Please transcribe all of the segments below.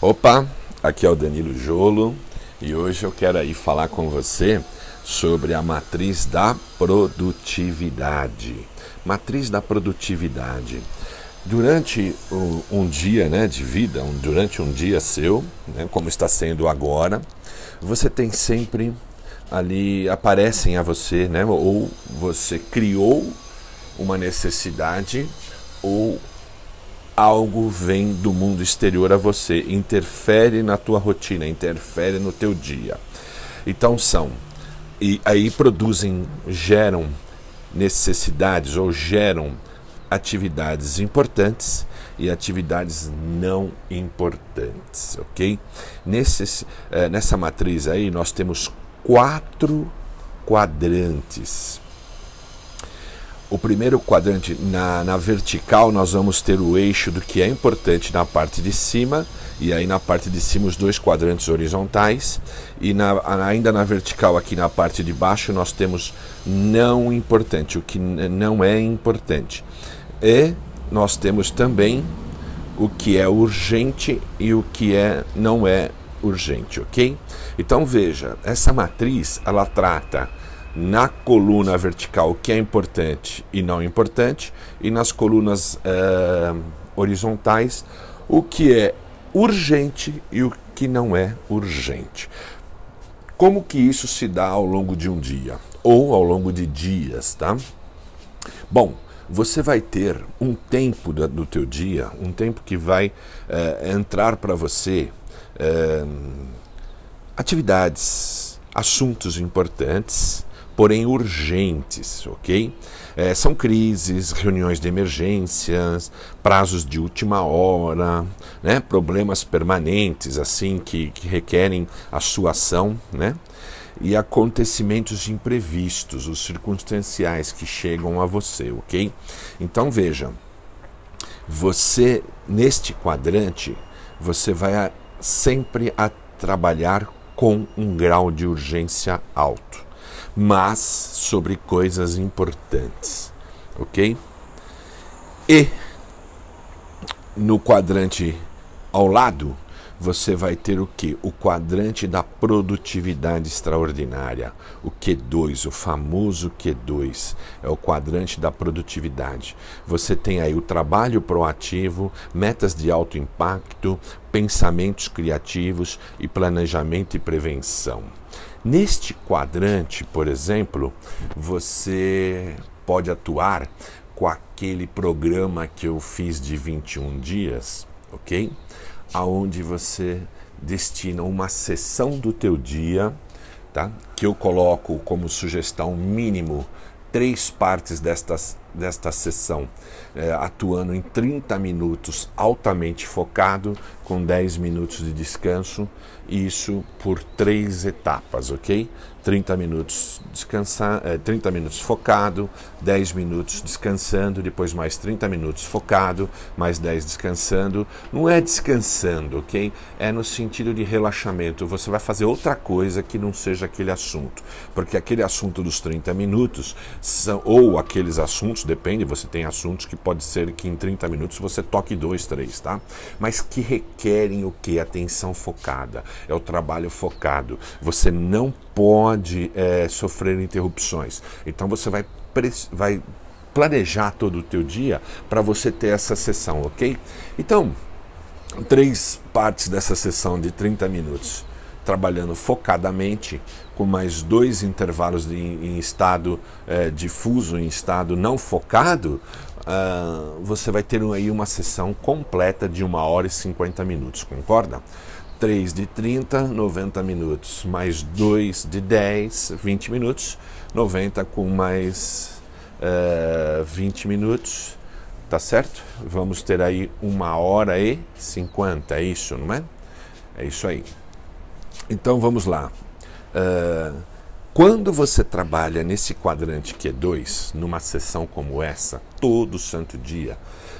Opa, aqui é o Danilo Jolo e hoje eu quero aí falar com você sobre a matriz da produtividade. Matriz da produtividade. Durante um dia né, de vida, durante um dia seu, né, como está sendo agora, você tem sempre ali, aparecem a você, né, ou você criou uma necessidade, ou algo vem do mundo exterior a você, interfere na tua rotina, interfere no teu dia. Então são e aí produzem, geram necessidades ou geram atividades importantes e atividades não importantes, ok? Nesse, eh, nessa matriz aí nós temos quatro quadrantes o primeiro quadrante, na, na vertical, nós vamos ter o eixo do que é importante na parte de cima, e aí na parte de cima os dois quadrantes horizontais, e na, ainda na vertical, aqui na parte de baixo, nós temos não importante, o que não é importante. E nós temos também o que é urgente e o que é não é urgente, ok? Então veja, essa matriz ela trata na coluna vertical o que é importante e não importante, e nas colunas uh, horizontais o que é urgente e o que não é urgente. Como que isso se dá ao longo de um dia ou ao longo de dias, tá? Bom, você vai ter um tempo do, do teu dia, um tempo que vai uh, entrar para você uh, atividades, assuntos importantes porém urgentes, ok? É, são crises, reuniões de emergências, prazos de última hora, né? problemas permanentes assim que, que requerem a sua ação, né? e acontecimentos imprevistos, os circunstanciais que chegam a você, ok? Então veja, você neste quadrante você vai sempre a trabalhar com um grau de urgência alto mas sobre coisas importantes, ok? E no quadrante ao lado, você vai ter o que? O quadrante da produtividade extraordinária, o Q2, o famoso Q2, é o quadrante da produtividade. Você tem aí o trabalho proativo, metas de alto impacto, pensamentos criativos e planejamento e prevenção. Neste quadrante, por exemplo, você pode atuar com aquele programa que eu fiz de 21 dias, ok? aonde você destina uma sessão do teu dia, tá? Que eu coloco como sugestão mínimo três partes desta, desta sessão, é, atuando em 30 minutos altamente focado, com 10 minutos de descanso, isso por três etapas, ok? 30 minutos descansar, é, 30 minutos focado, 10 minutos descansando, depois mais 30 minutos focado, mais 10 descansando. Não é descansando, ok? É no sentido de relaxamento. Você vai fazer outra coisa que não seja aquele assunto. Porque aquele assunto dos 30 minutos, são, ou aqueles assuntos, depende, você tem assuntos que pode ser que em 30 minutos você toque dois, três, tá? Mas que requerem o que? Atenção focada. É o trabalho focado. Você não pode é, sofrer interrupções. Então você vai, vai planejar todo o teu dia para você ter essa sessão, ok? Então, três partes dessa sessão de 30 minutos trabalhando focadamente, com mais dois intervalos de, em estado é, difuso, em estado não focado, uh, você vai ter aí uma sessão completa de uma hora e 50 minutos, concorda? 3 de 30, 90 minutos, mais 2 de 10, 20 minutos, 90 com mais uh, eh, 20 minutos, tá certo? Vamos ter aí uma hora e 50, é isso, não é? É isso aí. Então vamos lá. Uh, quando você trabalha nesse quadrante que é 2, numa sessão como essa, todo santo dia,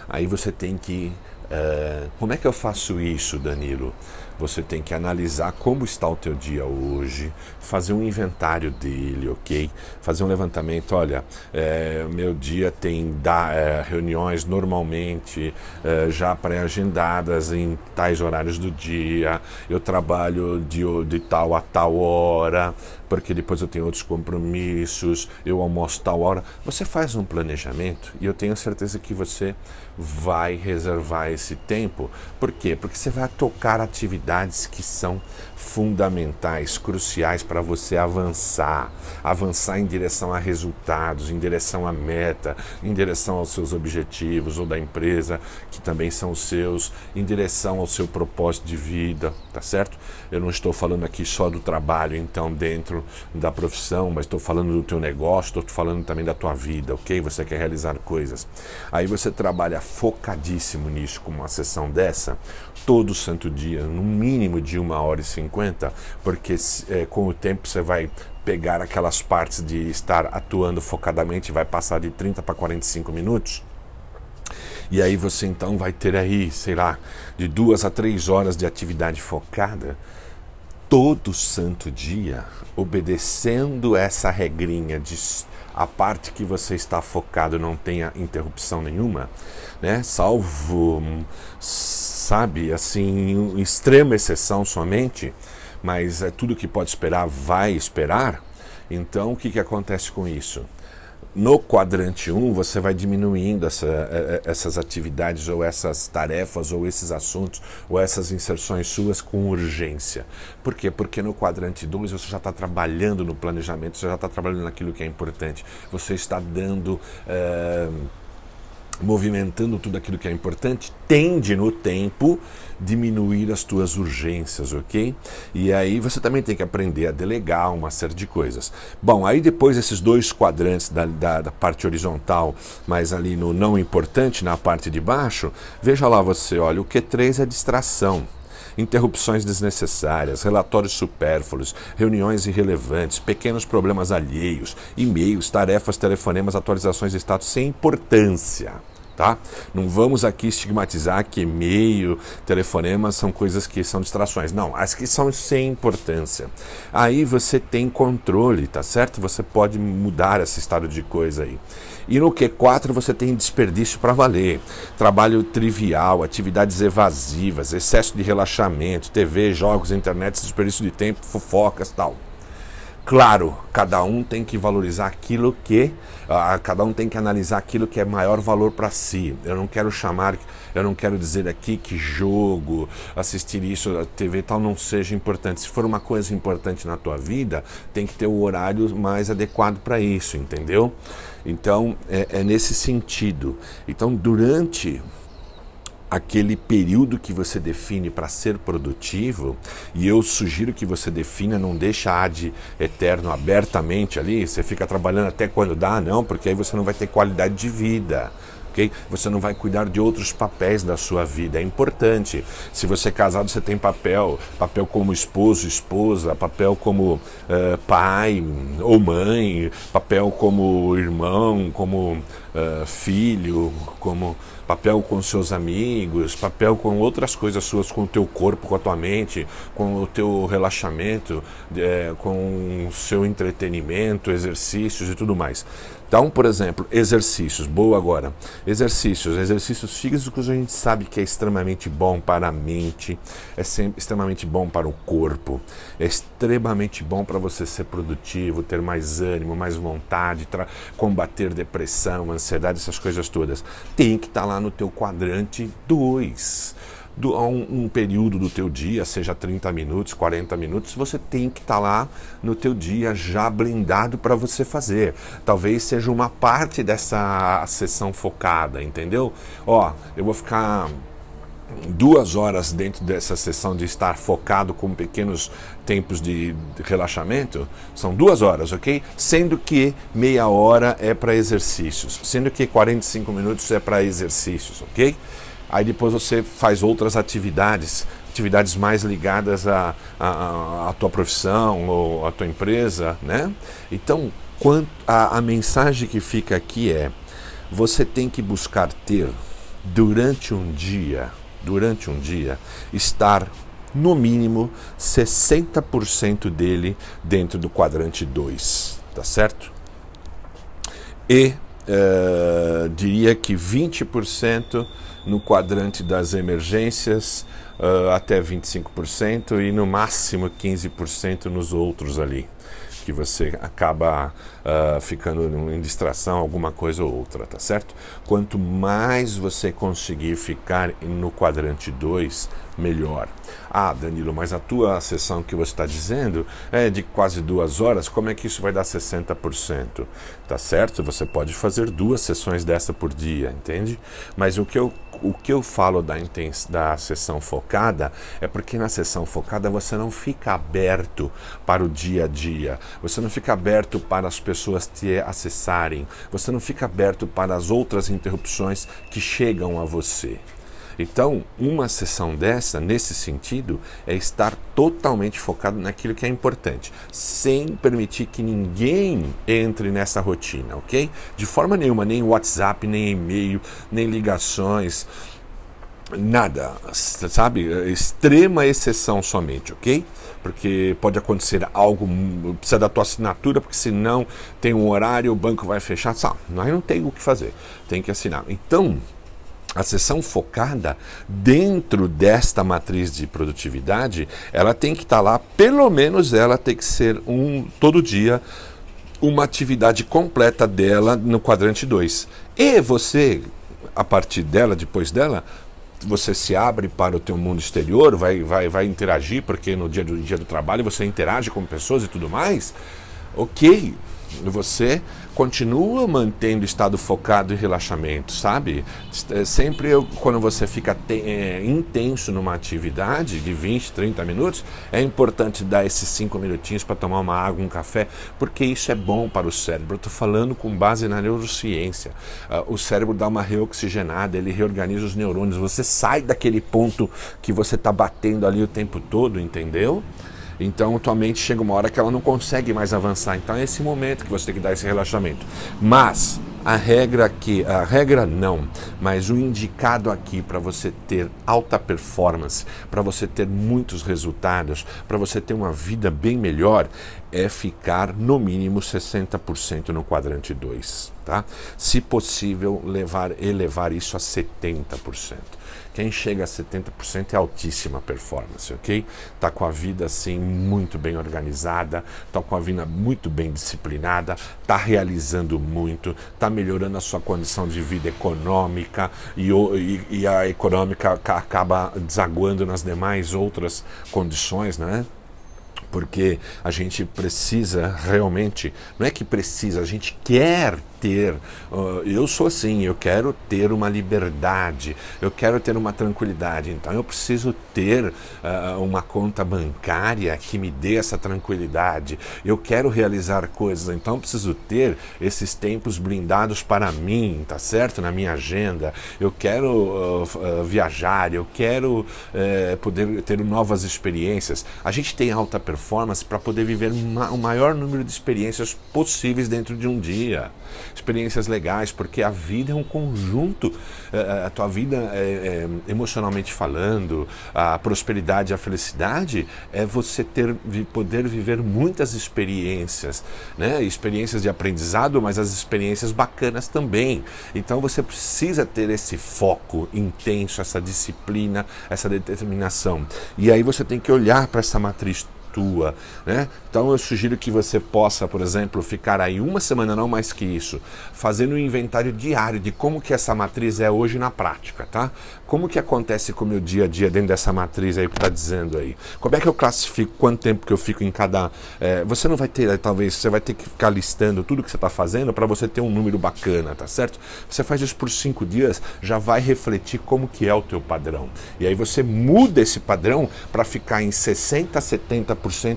aí você tem que Uh, como é que eu faço isso, Danilo? Você tem que analisar como está o teu dia hoje, fazer um inventário dele, ok? Fazer um levantamento. Olha, é, meu dia tem da, é, reuniões normalmente é, já pré-agendadas em tais horários do dia. Eu trabalho de, de tal a tal hora, porque depois eu tenho outros compromissos. Eu almoço tal hora. Você faz um planejamento e eu tenho certeza que você vai reservar esse tempo. Por quê? Porque você vai tocar atividades que são fundamentais, cruciais para você avançar, avançar em direção a resultados, em direção à meta, em direção aos seus objetivos ou da empresa, que também são seus, em direção ao seu propósito de vida, tá certo? Eu não estou falando aqui só do trabalho, então, dentro da profissão, mas estou falando do teu negócio, estou falando também da tua vida, ok? Você quer realizar coisas. Aí você trabalha focadíssimo nisso, como uma sessão dessa, todo santo dia, no mínimo de uma hora e cinquenta, porque é, com o tempo você vai pegar aquelas partes de estar atuando focadamente, vai passar de 30 para 45 minutos. E aí você então vai ter aí, sei lá, de duas a três horas de atividade focada todo santo dia, obedecendo essa regrinha de a parte que você está focado não tenha interrupção nenhuma, né? Salvo, sabe, assim, extrema exceção somente, mas é tudo que pode esperar vai esperar. Então, o que, que acontece com isso? No quadrante 1, você vai diminuindo essa, é, é, essas atividades ou essas tarefas ou esses assuntos ou essas inserções suas com urgência. Por quê? Porque no quadrante 2 você já está trabalhando no planejamento, você já está trabalhando naquilo que é importante, você está dando. Uh, movimentando tudo aquilo que é importante, tende no tempo diminuir as tuas urgências, ok? E aí você também tem que aprender a delegar uma série de coisas. Bom, aí depois esses dois quadrantes da, da, da parte horizontal, mas ali no não importante, na parte de baixo, veja lá você, olha, o Q3 é distração interrupções desnecessárias, relatórios supérfluos, reuniões irrelevantes, pequenos problemas alheios, e-mails, tarefas, telefonemas, atualizações de status sem importância. Tá? Não vamos aqui estigmatizar que e-mail, telefonemas são coisas que são distrações. Não, as que são sem importância. Aí você tem controle, tá certo? Você pode mudar esse estado de coisa aí. E no Q4 você tem desperdício para valer. Trabalho trivial, atividades evasivas, excesso de relaxamento, TV, jogos, internet, desperdício de tempo, fofocas tal. Claro, cada um tem que valorizar aquilo que, uh, cada um tem que analisar aquilo que é maior valor para si. Eu não quero chamar, eu não quero dizer aqui que jogo, assistir isso, TV tal não seja importante. Se for uma coisa importante na tua vida, tem que ter o horário mais adequado para isso, entendeu? Então é, é nesse sentido. Então durante aquele período que você define para ser produtivo, e eu sugiro que você defina, não deixa ad eterno abertamente ali, você fica trabalhando até quando dá, não, porque aí você não vai ter qualidade de vida. Você não vai cuidar de outros papéis da sua vida. É importante. Se você é casado, você tem papel, papel como esposo, esposa, papel como uh, pai ou mãe, papel como irmão, como uh, filho, como papel com seus amigos, papel com outras coisas suas, com o teu corpo, com a tua mente, com o teu relaxamento, é, com o seu entretenimento, exercícios e tudo mais. Então, por exemplo, exercícios, boa agora. Exercícios, exercícios físicos a gente sabe que é extremamente bom para a mente, é extremamente bom para o corpo, é extremamente bom para você ser produtivo, ter mais ânimo, mais vontade, combater depressão, ansiedade, essas coisas todas. Tem que estar tá lá no teu quadrante 2 do, a um, um, período do teu dia, seja 30 minutos, 40 minutos, você tem que estar tá lá no teu dia já blindado para você fazer. Talvez seja uma parte dessa sessão focada, entendeu? Ó, eu vou ficar duas horas dentro dessa sessão de estar focado com pequenos tempos de relaxamento, são duas horas, ok? Sendo que meia hora é para exercícios, sendo que 45 minutos é para exercícios, ok? Aí depois você faz outras atividades, atividades mais ligadas à, tua profissão ou à tua empresa, né? Então, quanto a, a mensagem que fica aqui é: você tem que buscar ter durante um dia durante um dia, estar no mínimo 60% dele dentro do quadrante 2, tá certo? E uh, diria que 20% no quadrante das emergências, uh, até 25% e no máximo 15% nos outros ali que você acaba uh, ficando em distração, alguma coisa ou outra, tá certo? Quanto mais você conseguir ficar no quadrante 2, melhor. Ah, Danilo, mas a tua sessão que você está dizendo é de quase duas horas, como é que isso vai dar 60%? Tá certo? Você pode fazer duas sessões dessa por dia, entende? Mas o que eu o que eu falo da, da sessão focada é porque na sessão focada você não fica aberto para o dia a dia, você não fica aberto para as pessoas te acessarem, você não fica aberto para as outras interrupções que chegam a você. Então, uma sessão dessa, nesse sentido, é estar totalmente focado naquilo que é importante, sem permitir que ninguém entre nessa rotina, ok? De forma nenhuma, nem WhatsApp, nem e-mail, nem ligações. Nada, sabe? Extrema exceção somente, ok? Porque pode acontecer algo, precisa da tua assinatura, porque senão tem um horário, o banco vai fechar, sabe? Nós não tem o que fazer, tem que assinar. Então, a sessão focada dentro desta matriz de produtividade, ela tem que estar tá lá, pelo menos ela tem que ser um todo dia uma atividade completa dela no quadrante 2. E você, a partir dela, depois dela, você se abre para o teu mundo exterior, vai, vai, vai interagir, porque no dia do, dia do trabalho você interage com pessoas e tudo mais. Ok, você continua mantendo o estado focado e relaxamento, sabe? É, sempre eu, quando você fica é, intenso numa atividade de 20, 30 minutos, é importante dar esses 5 minutinhos para tomar uma água, um café, porque isso é bom para o cérebro. Eu estou falando com base na neurociência. Uh, o cérebro dá uma reoxigenada, ele reorganiza os neurônios, você sai daquele ponto que você está batendo ali o tempo todo, entendeu? Então, tua mente chega uma hora que ela não consegue mais avançar. Então, é esse momento que você tem que dar esse relaxamento. Mas a regra aqui, a regra não, mas o indicado aqui para você ter alta performance, para você ter muitos resultados, para você ter uma vida bem melhor, é ficar no mínimo 60% no quadrante 2, tá? Se possível, levar elevar isso a 70%. Quem chega a 70% é altíssima performance, ok? Tá com a vida assim muito bem organizada, tá com a vida muito bem disciplinada, tá realizando muito, tá melhorando a sua condição de vida econômica e, e, e a econômica acaba desaguando nas demais outras condições, né? porque a gente precisa realmente, não é que precisa, a gente quer ter. Uh, eu sou assim, eu quero ter uma liberdade, eu quero ter uma tranquilidade. Então eu preciso ter uh, uma conta bancária que me dê essa tranquilidade. Eu quero realizar coisas, então eu preciso ter esses tempos blindados para mim, tá certo? Na minha agenda. Eu quero uh, viajar, eu quero eh, poder ter novas experiências. A gente tem alta performance para poder viver o maior número de experiências possíveis dentro de um dia experiências legais, porque a vida é um conjunto, eh, eh, a tua vida é, é, emocionalmente falando, a prosperidade, a felicidade é você ter poder viver muitas experiências, né? Experiências de aprendizado, mas as experiências bacanas também. Então você precisa ter esse foco intenso, essa disciplina, essa determinação. E aí você tem que olhar para essa matriz tua, né? Então eu sugiro que você possa, por exemplo, ficar aí uma semana, não mais que isso, fazendo um inventário diário de como que essa matriz é hoje na prática, tá? Como que acontece com o meu dia a dia dentro dessa matriz aí que está dizendo aí? Como é que eu classifico quanto tempo que eu fico em cada... É, você não vai ter, talvez, você vai ter que ficar listando tudo que você está fazendo para você ter um número bacana, tá certo? Você faz isso por cinco dias, já vai refletir como que é o teu padrão. E aí você muda esse padrão para ficar em 60%, 70%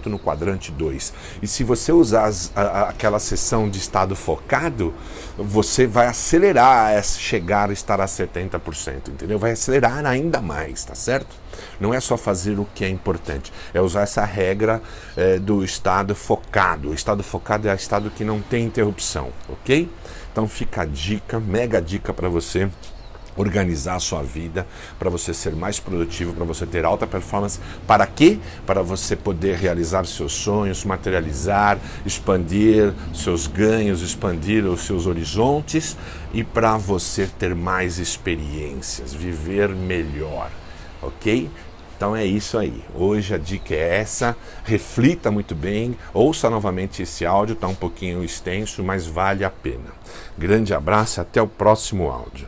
no quadrante 2. E se você usar as, a, aquela sessão de estado focado, você vai acelerar a chegar a estar a 70%, entendeu? Vai acelerar ainda mais, tá certo? Não é só fazer o que é importante, é usar essa regra é, do estado focado. O estado focado é o estado que não tem interrupção, ok? Então fica a dica, mega dica para você organizar a sua vida para você ser mais produtivo, para você ter alta performance. Para quê? Para você poder realizar seus sonhos, materializar, expandir seus ganhos, expandir os seus horizontes e para você ter mais experiências, viver melhor, ok? Então é isso aí. Hoje a dica é essa. Reflita muito bem, ouça novamente esse áudio, está um pouquinho extenso, mas vale a pena. Grande abraço, até o próximo áudio.